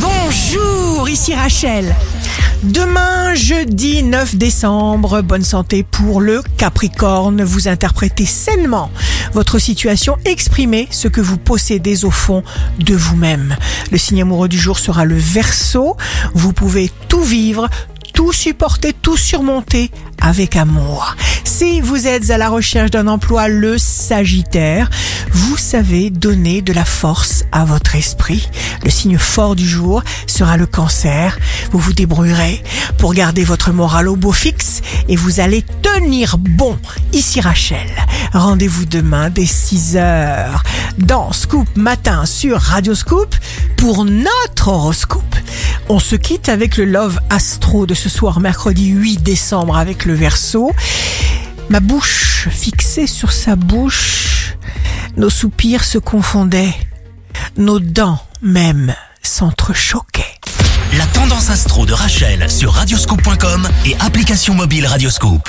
Bonjour, ici Rachel. Demain, jeudi 9 décembre, bonne santé pour le Capricorne. Vous interprétez sainement votre situation, exprimez ce que vous possédez au fond de vous-même. Le signe amoureux du jour sera le Verseau. Vous pouvez tout vivre, tout supporter, tout surmonter avec amour. Si vous êtes à la recherche d'un emploi, le Sagittaire, vous savez donner de la force à votre esprit. Le signe fort du jour sera le cancer. Vous vous débrouillerez pour garder votre morale au beau fixe et vous allez tenir bon. Ici Rachel. Rendez-vous demain dès 6 heures dans Scoop Matin sur Radio Scoop pour notre horoscope. On se quitte avec le Love Astro de ce soir mercredi 8 décembre avec le Verseau. Ma bouche fixée sur sa bouche, nos soupirs se confondaient, nos dents même s'entrechoquaient. La tendance astro de Rachel sur radioscope.com et application mobile Radioscope.